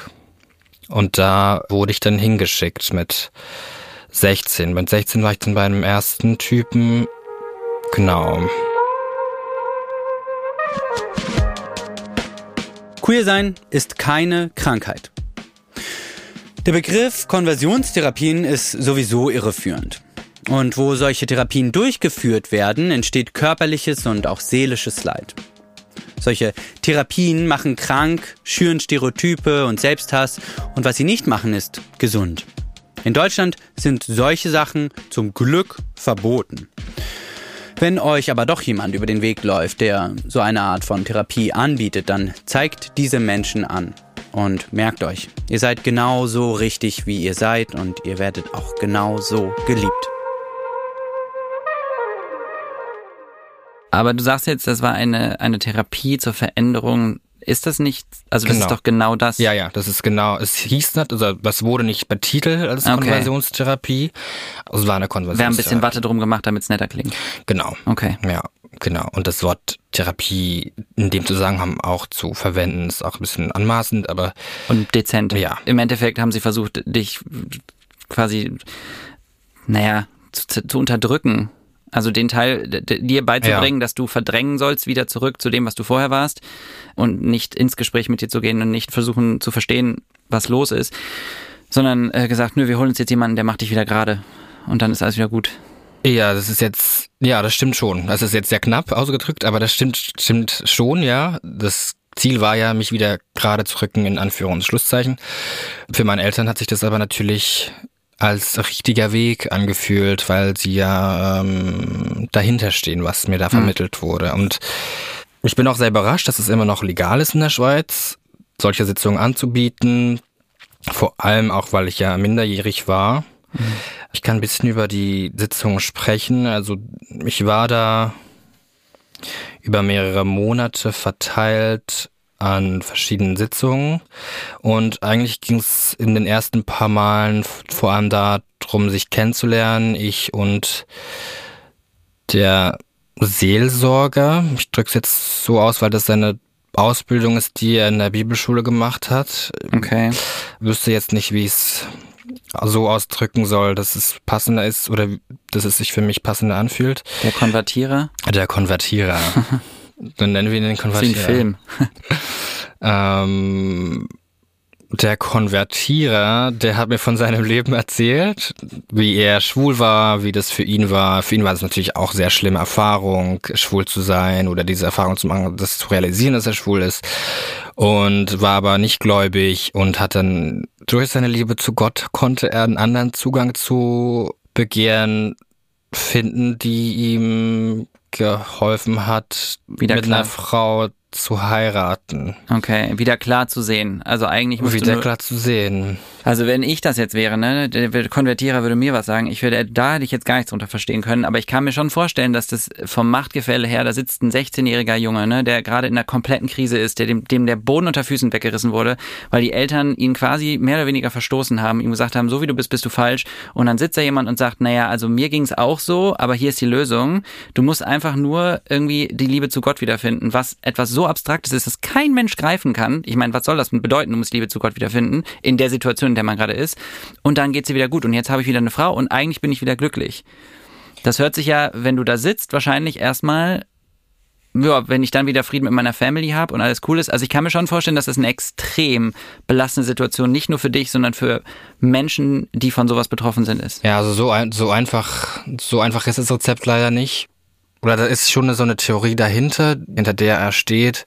Und da wurde ich dann hingeschickt mit 16. Mit 16 war ich dann bei einem ersten Typen. Genau. Queer sein ist keine Krankheit. Der Begriff Konversionstherapien ist sowieso irreführend. Und wo solche Therapien durchgeführt werden, entsteht körperliches und auch seelisches Leid. Solche Therapien machen krank, schüren Stereotype und Selbsthass und was sie nicht machen, ist gesund. In Deutschland sind solche Sachen zum Glück verboten. Wenn euch aber doch jemand über den Weg läuft, der so eine Art von Therapie anbietet, dann zeigt diese Menschen an. Und merkt euch, ihr seid genau so richtig, wie ihr seid und ihr werdet auch genau so geliebt. Aber du sagst jetzt, das war eine, eine Therapie zur Veränderung. Ist das nicht, also das Genau. ist doch genau das. Ja, ja, das ist genau, es hieß nicht, also das wurde nicht betitelt als Okay. Konversionstherapie. Also es war eine Wir Konversionstherapie. haben ein bisschen Watte drum gemacht, damit es netter klingt. Genau. Okay. Ja, genau. Und das Wort Therapie in dem Zusammenhang auch zu verwenden, ist auch ein bisschen anmaßend, aber Und dezent. Ja. Im Endeffekt haben sie versucht, dich quasi, naja, zu, zu unterdrücken. Also den Teil dir beizubringen, dass du verdrängen sollst, wieder zurück zu dem, was du vorher warst und nicht ins Gespräch mit dir zu gehen und nicht versuchen zu verstehen, was los ist, sondern äh, gesagt, nö, wir holen uns jetzt jemanden, der macht dich wieder gerade und dann ist alles wieder gut. ja, das ist jetzt, ja, das stimmt schon. Das ist jetzt sehr knapp ausgedrückt, aber das stimmt, stimmt schon, ja. Das Ziel war ja, mich wieder gerade zu rücken, in Anführungs- und Schlusszeichen. Für meine Eltern hat sich das aber natürlich als richtiger Weg angefühlt, weil sie ja ähm, dahinter stehen, was mir da vermittelt wurde. Und ich bin auch sehr überrascht, dass es immer noch legal ist in der Schweiz, solche Sitzungen anzubieten. Vor allem auch, weil ich ja minderjährig war. Ich kann ein bisschen über die Sitzung sprechen. Also ich war da über mehrere Monate verteilt an verschiedenen Sitzungen und eigentlich ging es in den ersten paar Malen vor allem darum, sich kennenzulernen. Ich und der Seelsorger, ich drücke es jetzt so aus, weil das seine Ausbildung ist, die er in der Bibelschule gemacht hat. Okay. Wüsste jetzt nicht, wie ich es so ausdrücken soll, dass es passender ist oder dass es sich für mich passender anfühlt. Der Konvertierer? Der Konvertierer. Dann nennen wir ihn den Das ist Konvertierer. ein Film. Ähm, der Konvertierer, der hat mir von seinem Leben erzählt, wie er schwul war, wie das für ihn war. Für ihn war es natürlich auch sehr schlimme Erfahrung, schwul zu sein oder diese Erfahrung zu machen, das zu realisieren, dass er schwul ist. Und war aber nicht gläubig und hat dann durch seine Liebe zu Gott konnte er einen anderen Zugang zu Begehren finden, die ihm geholfen hat, Wieder mit klar. einer Frau zu heiraten. Okay, wieder klar zu sehen. Also eigentlich musst Wieder klar zu sehen. Also wenn ich das jetzt wäre, ne, der Konvertierer würde mir was sagen. Ich würde, da hätte ich jetzt gar nichts drunter verstehen können. Aber ich kann mir schon vorstellen, dass das vom Machtgefälle her, da sitzt ein 16-jähriger Junge, ne, der gerade in einer kompletten Krise ist, der dem, dem der Boden unter Füßen weggerissen wurde, weil die Eltern ihn quasi mehr oder weniger verstoßen haben, ihm gesagt haben, so wie du bist, bist du falsch. Und dann sitzt da jemand und sagt, naja, also mir ging es auch so, aber hier ist die Lösung. Du musst einfach nur irgendwie die Liebe zu Gott wiederfinden, was etwas so Abstraktes ist, dass kein Mensch greifen kann. Ich meine, was soll das bedeuten? Du musst Liebe zu Gott wiederfinden in der Situation, in der man gerade ist. Und dann geht sie wieder gut. Und jetzt habe ich wieder eine Frau und eigentlich bin ich wieder glücklich. Das hört sich ja, wenn du da sitzt, wahrscheinlich erstmal ja, wenn ich dann wieder Frieden mit meiner Family habe und alles cool ist. Also ich kann mir schon vorstellen, dass das eine extrem belastende Situation nicht nur für dich, sondern für Menschen, die von sowas betroffen sind, ist. Ja, also so, ein, so einfach, so einfach ist das Rezept leider nicht oder da ist schon so eine Theorie dahinter, hinter der er steht,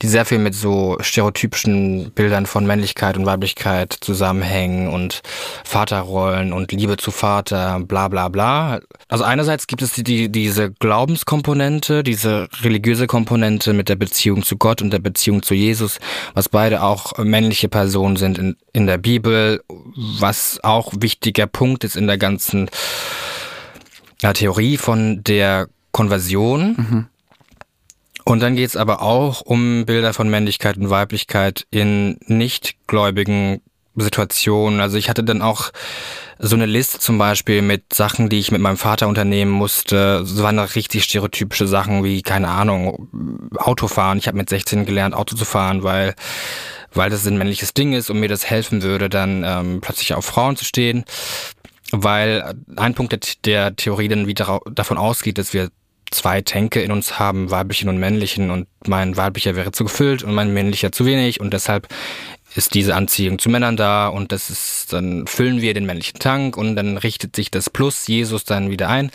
die sehr viel mit so stereotypischen Bildern von Männlichkeit und Weiblichkeit zusammenhängen und Vaterrollen und Liebe zu Vater, bla bla bla. Also einerseits gibt es die, die, diese Glaubenskomponente, diese religiöse Komponente mit der Beziehung zu Gott und der Beziehung zu Jesus, was beide auch männliche Personen sind in, in der Bibel, was auch wichtiger Punkt ist in der ganzen Theorie von der Konversion. Mhm. Und dann geht es aber auch um Bilder von Männlichkeit und Weiblichkeit in nichtgläubigen Situationen. Also ich hatte dann auch so eine Liste zum Beispiel mit Sachen, die ich mit meinem Vater unternehmen musste. So waren richtig stereotypische Sachen wie, keine Ahnung, Autofahren. Ich habe mit 16 gelernt, Auto zu fahren, weil weil das ein männliches Ding ist und mir das helfen würde, dann ähm, plötzlich auf Frauen zu stehen. Weil ein Punkt der, der Theorie dann wieder davon ausgeht, dass wir zwei Tänke in uns haben, weiblichen und männlichen, und mein weiblicher wäre zu gefüllt und mein männlicher zu wenig und deshalb ist diese Anziehung zu Männern da und das ist, dann füllen wir den männlichen Tank und dann richtet sich das Plus Jesus dann wieder ein.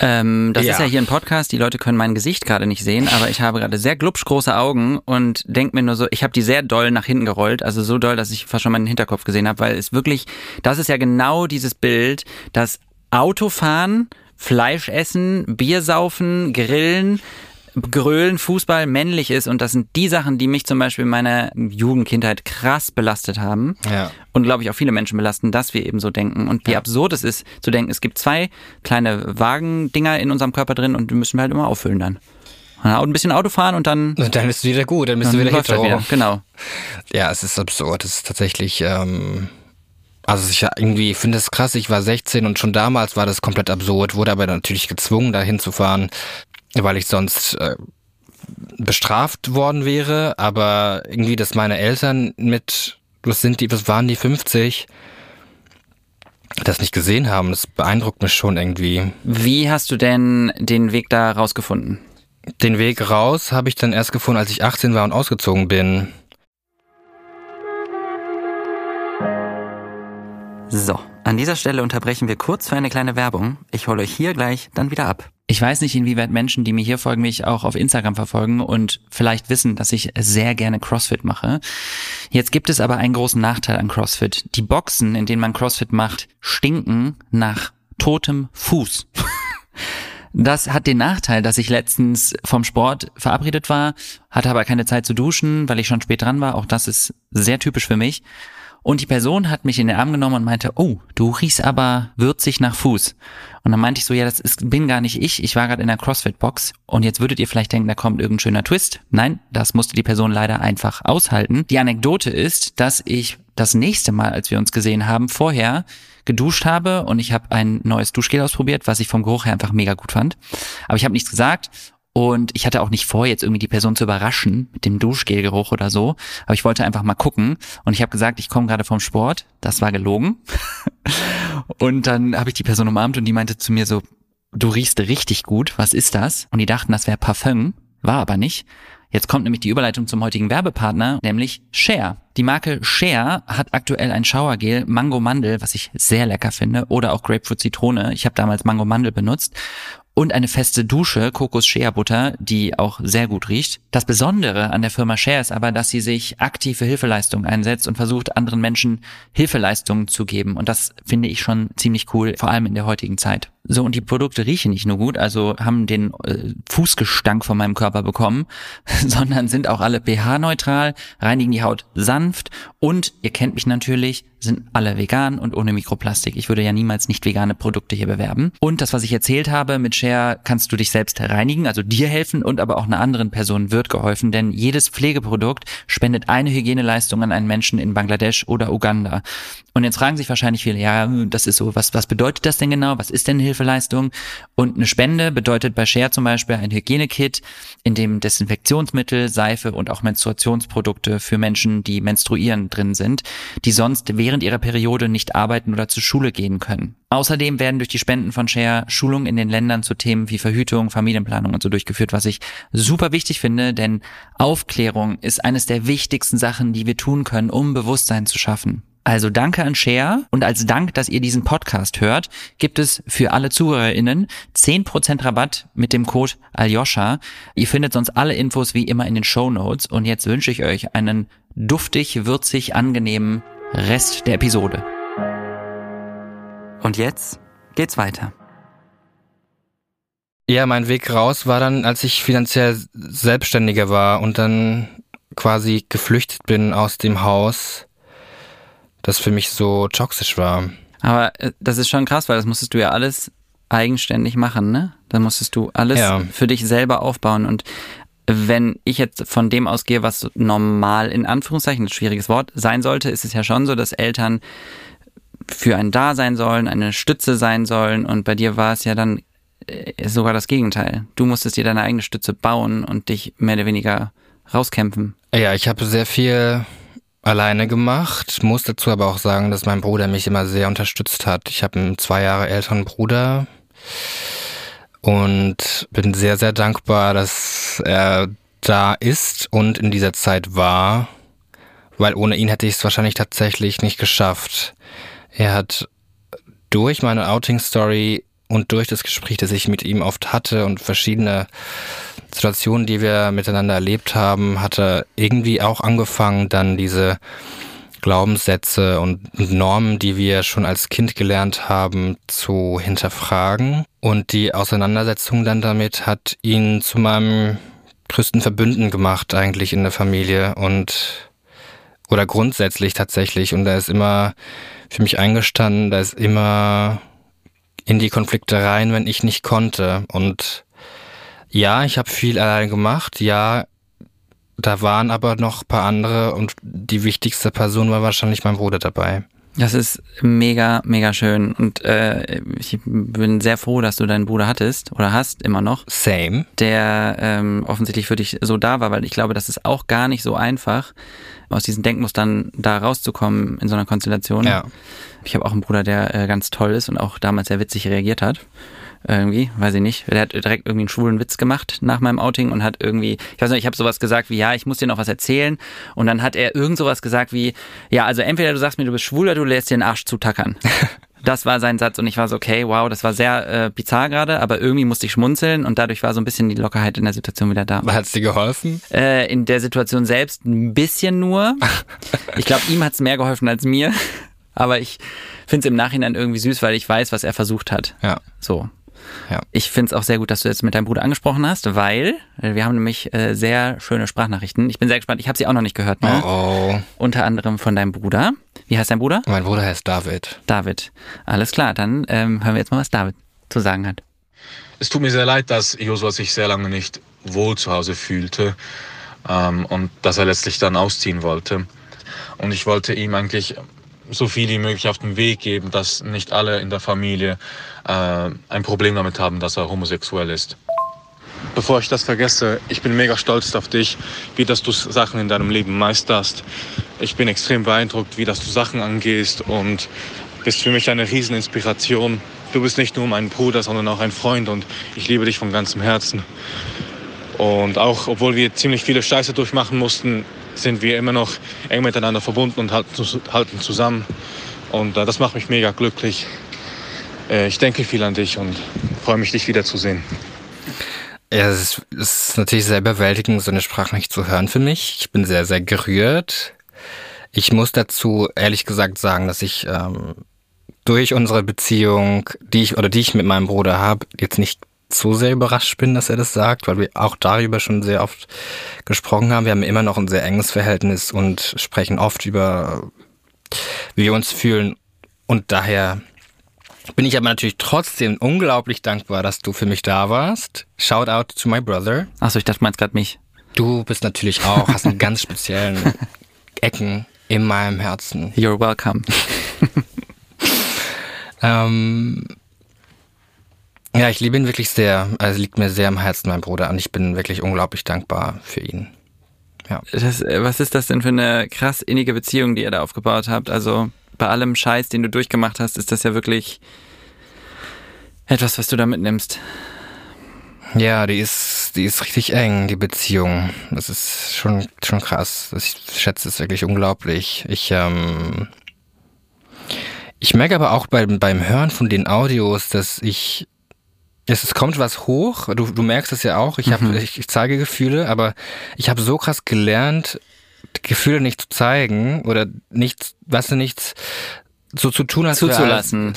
Ähm, das ja. ist ja hier ein Podcast, die Leute können mein Gesicht gerade nicht sehen, aber ich habe gerade sehr glubschgroße Augen und denke mir nur so, ich habe die sehr doll nach hinten gerollt, also so doll, dass ich fast schon meinen Hinterkopf gesehen habe, weil es wirklich, das ist ja genau dieses Bild, das Autofahren Fleisch essen, Bier saufen, grillen, Grölen, Fußball männlich ist und das sind die Sachen, die mich zum Beispiel in meiner Jugendkindheit krass belastet haben ja. und glaube ich auch viele Menschen belasten, dass wir eben so denken und wie ja. absurd es ist zu denken, es gibt zwei kleine Wagendinger in unserem Körper drin und die müssen wir halt immer auffüllen dann. Ja, und ein bisschen Auto fahren und dann. Und dann bist du wieder gut, dann bist dann du wieder hetero. Wieder. Genau. Ja, es ist absurd. Es ist tatsächlich. Ähm also ich irgendwie finde es krass, ich war 16 und schon damals war das komplett absurd, wurde aber natürlich gezwungen, dahin zu fahren, weil ich sonst äh, bestraft worden wäre. Aber irgendwie, dass meine Eltern mit, was sind die, was waren die 50? das nicht gesehen haben, das beeindruckt mich schon irgendwie. Wie hast du denn den Weg da rausgefunden? Den Weg raus habe ich dann erst gefunden, als ich 18 war und ausgezogen bin. So, an dieser Stelle unterbrechen wir kurz für eine kleine Werbung. Ich hole euch hier gleich dann wieder ab. Ich weiß nicht, inwieweit Menschen, die mir hier folgen, mich auch auf Instagram verfolgen und vielleicht wissen, dass ich sehr gerne CrossFit mache. Jetzt gibt es aber einen großen Nachteil an CrossFit. Die Boxen, in denen man CrossFit macht, stinken nach totem Fuß. Das hat den Nachteil, dass ich letztens vom Sport verabredet war, hatte aber keine Zeit zu duschen, weil ich schon spät dran war. Auch das ist sehr typisch für mich. Und die Person hat mich in den Arm genommen und meinte, oh, du riechst aber würzig nach Fuß. Und dann meinte ich so, ja, das ist, bin gar nicht ich, ich war gerade in der CrossFit-Box und jetzt würdet ihr vielleicht denken, da kommt irgendein schöner Twist. Nein, das musste die Person leider einfach aushalten. Die Anekdote ist, dass ich das nächste Mal, als wir uns gesehen haben, vorher geduscht habe und ich habe ein neues Duschgel ausprobiert, was ich vom Geruch her einfach mega gut fand. Aber ich habe nichts gesagt und ich hatte auch nicht vor, jetzt irgendwie die Person zu überraschen mit dem Duschgelgeruch oder so. Aber ich wollte einfach mal gucken. Und ich habe gesagt, ich komme gerade vom Sport. Das war gelogen. und dann habe ich die Person umarmt und die meinte zu mir so, du riechst richtig gut. Was ist das? Und die dachten, das wäre Parfum. War aber nicht. Jetzt kommt nämlich die Überleitung zum heutigen Werbepartner, nämlich Share. Die Marke Share hat aktuell ein Showergel Mango Mandel, was ich sehr lecker finde, oder auch Grapefruit Zitrone. Ich habe damals Mango Mandel benutzt und eine feste Dusche, Kokos Shea Butter, die auch sehr gut riecht. Das Besondere an der Firma Share ist aber, dass sie sich aktiv für Hilfeleistungen einsetzt und versucht, anderen Menschen Hilfeleistungen zu geben. Und das finde ich schon ziemlich cool, vor allem in der heutigen Zeit. So, und die Produkte riechen nicht nur gut, also haben den äh, Fußgestank von meinem Körper bekommen, sondern sind auch alle pH-neutral, reinigen die Haut sanft und ihr kennt mich natürlich, sind alle vegan und ohne Mikroplastik. Ich würde ja niemals nicht vegane Produkte hier bewerben. Und das, was ich erzählt habe, mit Share kannst du dich selbst reinigen, also dir helfen und aber auch einer anderen Person wird geholfen, denn jedes Pflegeprodukt spendet eine Hygieneleistung an einen Menschen in Bangladesch oder Uganda. Und jetzt fragen sich wahrscheinlich viele, ja, das ist so, was, was bedeutet das denn genau? Was ist denn eine Hilfeleistung? Und eine Spende bedeutet bei Share zum Beispiel ein Hygienekit, in dem Desinfektionsmittel, Seife und auch Menstruationsprodukte für Menschen, die menstruieren, drin sind, die sonst während ihrer Periode nicht arbeiten oder zur Schule gehen können. Außerdem werden durch die Spenden von Share Schulungen in den Ländern zu Themen wie Verhütung, Familienplanung und so durchgeführt, was ich super wichtig finde, denn Aufklärung ist eines der wichtigsten Sachen, die wir tun können, um Bewusstsein zu schaffen. Also danke an Share und als Dank, dass ihr diesen Podcast hört, gibt es für alle ZuhörerInnen 10% Rabatt mit dem Code Aljoscha. Ihr findet sonst alle Infos wie immer in den Show Notes und jetzt wünsche ich euch einen duftig, würzig, angenehmen Rest der Episode. Und jetzt geht's weiter. Ja, mein Weg raus war dann, als ich finanziell selbstständiger war und dann quasi geflüchtet bin aus dem Haus das für mich so toxisch war. Aber äh, das ist schon krass, weil das musstest du ja alles eigenständig machen, ne? Da musstest du alles ja. für dich selber aufbauen. Und wenn ich jetzt von dem ausgehe, was normal in Anführungszeichen, ein schwieriges Wort, sein sollte, ist es ja schon so, dass Eltern für einen da sein sollen, eine Stütze sein sollen. Und bei dir war es ja dann äh, sogar das Gegenteil. Du musstest dir deine eigene Stütze bauen und dich mehr oder weniger rauskämpfen. Ja, ich habe sehr viel alleine gemacht, muss dazu aber auch sagen, dass mein Bruder mich immer sehr unterstützt hat. Ich habe einen zwei Jahre älteren Bruder und bin sehr, sehr dankbar, dass er da ist und in dieser Zeit war, weil ohne ihn hätte ich es wahrscheinlich tatsächlich nicht geschafft. Er hat durch meine Outing-Story und durch das Gespräch, das ich mit ihm oft hatte und verschiedene Situationen, die wir miteinander erlebt haben, hatte irgendwie auch angefangen, dann diese Glaubenssätze und Normen, die wir schon als Kind gelernt haben, zu hinterfragen. Und die Auseinandersetzung dann damit hat ihn zu meinem größten Verbünden gemacht, eigentlich in der Familie und oder grundsätzlich tatsächlich. Und da ist immer für mich eingestanden, da ist immer in die Konflikte rein, wenn ich nicht konnte. Und ja, ich habe viel allein gemacht. Ja, da waren aber noch paar andere und die wichtigste Person war wahrscheinlich mein Bruder dabei. Das ist mega, mega schön. Und äh, ich bin sehr froh, dass du deinen Bruder hattest oder hast immer noch. Same. Der ähm, offensichtlich für dich so da war, weil ich glaube, das ist auch gar nicht so einfach, aus diesen Denkmustern da rauszukommen in so einer Konstellation. Ja. Ich habe auch einen Bruder, der äh, ganz toll ist und auch damals sehr witzig reagiert hat irgendwie, weiß ich nicht. Der hat direkt irgendwie einen schwulen Witz gemacht nach meinem Outing und hat irgendwie, ich weiß nicht, ich habe sowas gesagt wie, ja, ich muss dir noch was erzählen. Und dann hat er irgend sowas gesagt wie, ja, also entweder du sagst mir, du bist schwul oder du lässt dir den Arsch zutackern. Das war sein Satz und ich war so, okay, wow, das war sehr äh, bizarr gerade, aber irgendwie musste ich schmunzeln und dadurch war so ein bisschen die Lockerheit in der Situation wieder da. Hat es dir geholfen? Äh, in der Situation selbst ein bisschen nur. Ich glaube, ihm hat es mehr geholfen als mir. Aber ich finde es im Nachhinein irgendwie süß, weil ich weiß, was er versucht hat. Ja. So. Ja. Ich finde es auch sehr gut, dass du jetzt mit deinem Bruder angesprochen hast, weil wir haben nämlich äh, sehr schöne Sprachnachrichten. Ich bin sehr gespannt. Ich habe sie auch noch nicht gehört. Ne? Oh, oh. Unter anderem von deinem Bruder. Wie heißt dein Bruder? Mein Bruder heißt David. David. Alles klar, dann ähm, hören wir jetzt mal, was David zu sagen hat. Es tut mir sehr leid, dass Josua sich sehr lange nicht wohl zu Hause fühlte ähm, und dass er letztlich dann ausziehen wollte. Und ich wollte ihm eigentlich so viel wie möglich auf den Weg geben, dass nicht alle in der Familie äh, ein Problem damit haben, dass er homosexuell ist. Bevor ich das vergesse, ich bin mega stolz auf dich, wie dass du Sachen in deinem Leben meisterst. Ich bin extrem beeindruckt, wie dass du Sachen angehst und bist für mich eine Rieseninspiration. Du bist nicht nur mein Bruder, sondern auch ein Freund und ich liebe dich von ganzem Herzen. Und auch, obwohl wir ziemlich viele Scheiße durchmachen mussten, sind wir immer noch eng miteinander verbunden und halten zusammen. Und äh, das macht mich mega glücklich. Äh, ich denke viel an dich und freue mich, dich wiederzusehen. Ja, es ist, natürlich sehr überwältigend, so eine Sprachnachricht zu hören für mich. Ich bin sehr, sehr gerührt. Ich muss dazu ehrlich gesagt sagen, dass ich ähm, durch unsere Beziehung, die ich oder die ich mit meinem Bruder habe, jetzt nicht so sehr überrascht bin, dass er das sagt, weil wir auch darüber schon sehr oft gesprochen haben. Wir haben immer noch ein sehr enges Verhältnis und sprechen oft über, wie wir uns fühlen. Und daher bin ich aber natürlich trotzdem unglaublich dankbar, dass du für mich da warst. Shout out to my brother. Achso, ich dachte, du meinst gerade mich. Du bist natürlich auch, hast einen ganz speziellen Ecken in meinem Herzen. You're welcome. ähm, ja, ich liebe ihn wirklich sehr. Also liegt mir sehr am Herzen, mein Bruder. Und ich bin wirklich unglaublich dankbar für ihn. Ja. Das, äh, was ist das denn für eine krass innige Beziehung, die ihr da aufgebaut habt? Also bei allem Scheiß, den du durchgemacht hast, ist das ja wirklich etwas, was du da mitnimmst. Ja, die ist, die ist richtig eng, die Beziehung. Das ist schon, schon krass. Ich schätze es wirklich unglaublich. Ich, ähm, ich merke aber auch beim, beim Hören von den Audios, dass ich es, es kommt was hoch, du, du merkst es ja auch, ich, hab, mhm. ich, ich zeige Gefühle, aber ich habe so krass gelernt, Gefühle nicht zu zeigen oder nichts, was du nichts so zu tun hast. Zuzulassen.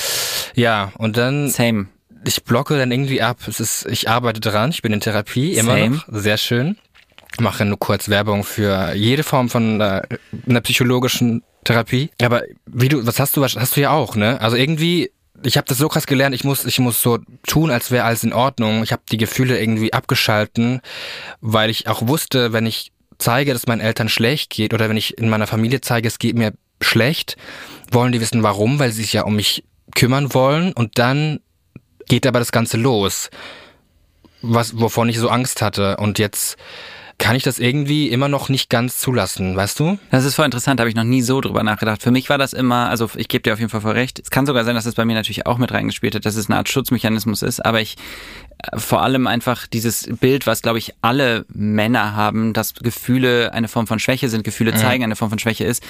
Ja, und dann. Same. Ich blocke dann irgendwie ab. Es ist, ich arbeite dran, ich bin in Therapie, immer Same. noch. Sehr schön. Mache nur kurz Werbung für jede Form von äh, einer psychologischen Therapie. Aber wie du, was hast du, hast du ja auch, ne? Also irgendwie ich habe das so krass gelernt, ich muss, ich muss so tun, als wäre alles in Ordnung. Ich habe die Gefühle irgendwie abgeschalten, weil ich auch wusste, wenn ich zeige, dass meinen Eltern schlecht geht oder wenn ich in meiner Familie zeige, es geht mir schlecht, wollen die wissen warum, weil sie sich ja um mich kümmern wollen und dann geht aber das Ganze los, was, wovon ich so Angst hatte und jetzt kann ich das irgendwie immer noch nicht ganz zulassen, weißt du? Das ist voll interessant, habe ich noch nie so drüber nachgedacht. Für mich war das immer, also ich gebe dir auf jeden Fall voll recht. Es kann sogar sein, dass es bei mir natürlich auch mit reingespielt hat, dass es eine Art Schutzmechanismus ist, aber ich äh, vor allem einfach dieses Bild, was glaube ich alle Männer haben, dass Gefühle eine Form von Schwäche sind, Gefühle mhm. zeigen eine Form von Schwäche ist,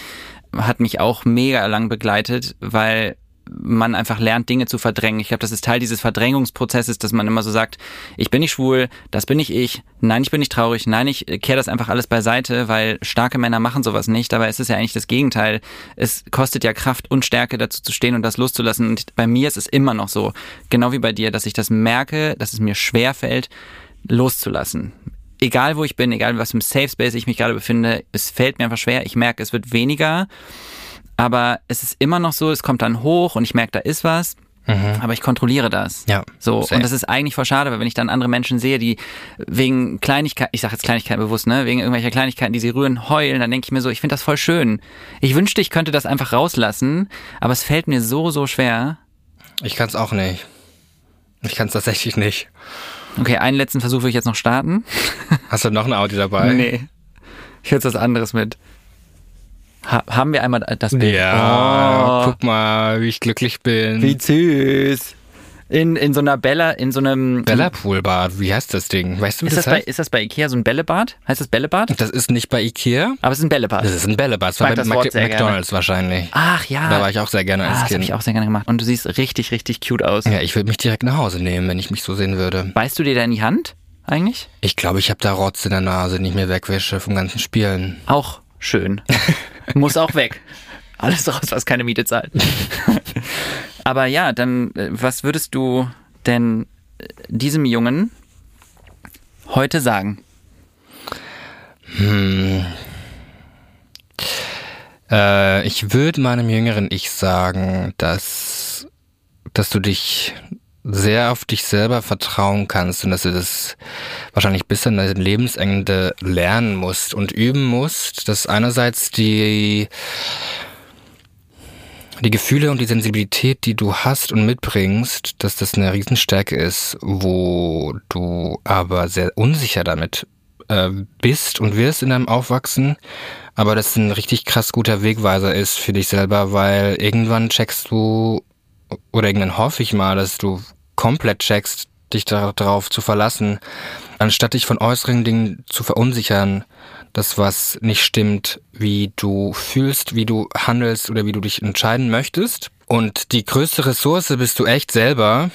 hat mich auch mega lang begleitet, weil man einfach lernt, Dinge zu verdrängen. Ich glaube, das ist Teil dieses Verdrängungsprozesses, dass man immer so sagt, ich bin nicht schwul, das bin nicht ich, nein, ich bin nicht traurig, nein, ich kehre das einfach alles beiseite, weil starke Männer machen sowas nicht. Dabei ist es ja eigentlich das Gegenteil. Es kostet ja Kraft und Stärke, dazu zu stehen und das loszulassen. Und bei mir ist es immer noch so, genau wie bei dir, dass ich das merke, dass es mir schwer fällt, loszulassen egal wo ich bin, egal was im Safe Space ich mich gerade befinde, es fällt mir einfach schwer. Ich merke, es wird weniger aber es ist immer noch so, es kommt dann hoch und ich merke, da ist was. Mhm. Aber ich kontrolliere das. Ja. So. Safe. Und das ist eigentlich voll schade, weil wenn ich dann andere Menschen sehe, die wegen Kleinigkeiten, ich sage jetzt Kleinigkeiten bewusst, ne, wegen irgendwelcher Kleinigkeiten, die sie rühren, heulen, dann denke ich mir so, ich finde das voll schön. Ich wünschte, ich könnte das einfach rauslassen, aber es fällt mir so, so schwer. Ich kann es auch nicht. Ich kann es tatsächlich nicht. Okay, einen letzten Versuch will ich jetzt noch starten. Hast du noch ein Audio dabei? Nee. Ich höre jetzt was anderes mit. Ha haben wir einmal das Bild? Ja, oh. guck mal, wie ich glücklich bin. Wie süß. In, in so einer Bella, in so einem. Bella Poolbad, wie heißt das Ding? Weißt du, wie ist das, das heißt? Bei, ist das bei Ikea so ein Bällebad? Heißt das Bällebad? Das ist nicht bei Ikea. Aber es ist ein Bällebad. Das ist ein Bällebad. Das war bei das McDonalds gerne. wahrscheinlich. Ach ja. Da war ich auch sehr gerne als ah, Kind. Das habe ich auch sehr gerne gemacht. Und du siehst richtig, richtig cute aus. Ja, ich würde mich direkt nach Hause nehmen, wenn ich mich so sehen würde. Weißt du dir da in die Hand eigentlich? Ich glaube, ich habe da Rotz in der Nase, nicht mehr wegwische vom ganzen Spielen. Auch schön. Muss auch weg. Alles raus, was keine Miete zahlt. Aber ja, dann, äh, was würdest du denn äh, diesem Jungen heute sagen? Hm. Äh, ich würde meinem jüngeren Ich sagen, dass, dass du dich sehr auf dich selber vertrauen kannst und dass du das wahrscheinlich bis an dein Lebensende lernen musst und üben musst, dass einerseits die die Gefühle und die Sensibilität, die du hast und mitbringst, dass das eine Riesenstärke ist, wo du aber sehr unsicher damit äh, bist und wirst in deinem Aufwachsen, aber das ein richtig krass guter Wegweiser ist für dich selber, weil irgendwann checkst du, oder irgendwann hoffe ich mal, dass du komplett checkst, dich darauf zu verlassen, anstatt dich von äußeren Dingen zu verunsichern, das, was nicht stimmt, wie du fühlst, wie du handelst oder wie du dich entscheiden möchtest. Und die größte Ressource bist du echt selber,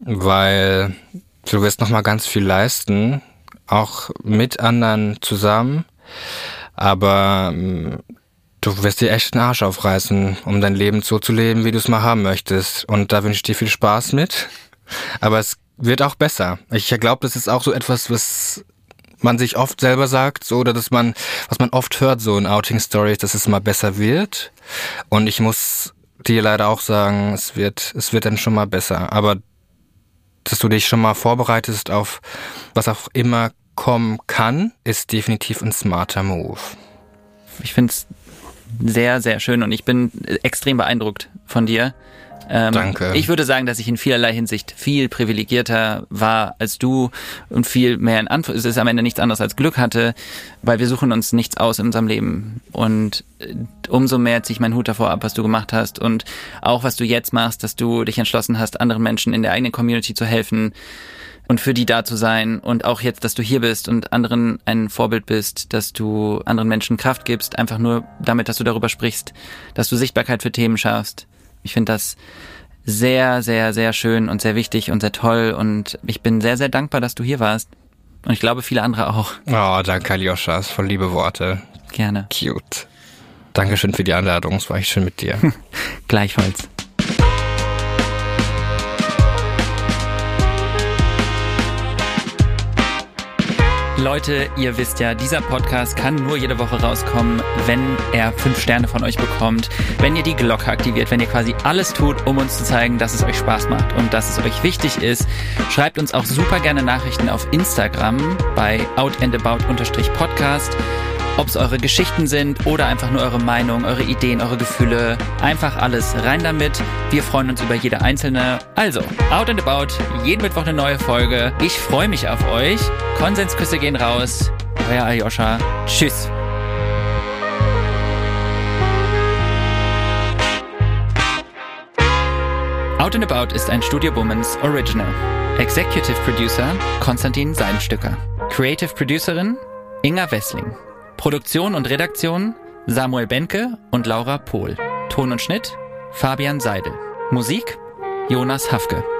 weil du wirst nochmal ganz viel leisten, auch mit anderen zusammen. Aber mm, du wirst dir echt den Arsch aufreißen, um dein Leben so zu leben, wie du es mal haben möchtest. Und da wünsche ich dir viel Spaß mit. Aber es wird auch besser. Ich glaube, das ist auch so etwas, was man sich oft selber sagt, so, oder dass man, was man oft hört, so in Outing-Stories, dass es mal besser wird. Und ich muss dir leider auch sagen, es wird, es wird dann schon mal besser. Aber dass du dich schon mal vorbereitest auf was auch immer kommen kann, ist definitiv ein smarter Move. Ich finde es sehr, sehr schön und ich bin extrem beeindruckt von dir. Ähm, Danke. Ich würde sagen, dass ich in vielerlei Hinsicht viel privilegierter war als du und viel mehr in Anf es ist am Ende nichts anderes als Glück hatte, weil wir suchen uns nichts aus in unserem Leben und äh, umso mehr ziehe ich meinen Hut davor ab, was du gemacht hast und auch was du jetzt machst, dass du dich entschlossen hast, anderen Menschen in der eigenen Community zu helfen und für die da zu sein und auch jetzt, dass du hier bist und anderen ein Vorbild bist, dass du anderen Menschen Kraft gibst, einfach nur damit, dass du darüber sprichst, dass du Sichtbarkeit für Themen schaffst. Ich finde das sehr, sehr, sehr schön und sehr wichtig und sehr toll und ich bin sehr, sehr dankbar, dass du hier warst. Und ich glaube, viele andere auch. Oh, danke, Aljoscha. Voll liebe Worte. Gerne. Cute. Dankeschön für die Einladung. Es war echt schön mit dir. Gleichfalls. Leute, ihr wisst ja, dieser Podcast kann nur jede Woche rauskommen, wenn er fünf Sterne von euch bekommt, wenn ihr die Glocke aktiviert, wenn ihr quasi alles tut, um uns zu zeigen, dass es euch Spaß macht und dass es euch wichtig ist. Schreibt uns auch super gerne Nachrichten auf Instagram bei outandabout-podcast ob es eure Geschichten sind oder einfach nur eure Meinung, eure Ideen, eure Gefühle. Einfach alles rein damit. Wir freuen uns über jede einzelne. Also, Out and About, jeden Mittwoch eine neue Folge. Ich freue mich auf euch. Konsensküsse gehen raus. Euer Aljoscha. Tschüss. Out and About ist ein Studio Womans Original. Executive Producer Konstantin Seidenstücker. Creative Producerin Inga Wessling. Produktion und Redaktion Samuel Benke und Laura Pohl. Ton und Schnitt Fabian Seidel. Musik Jonas Hafke.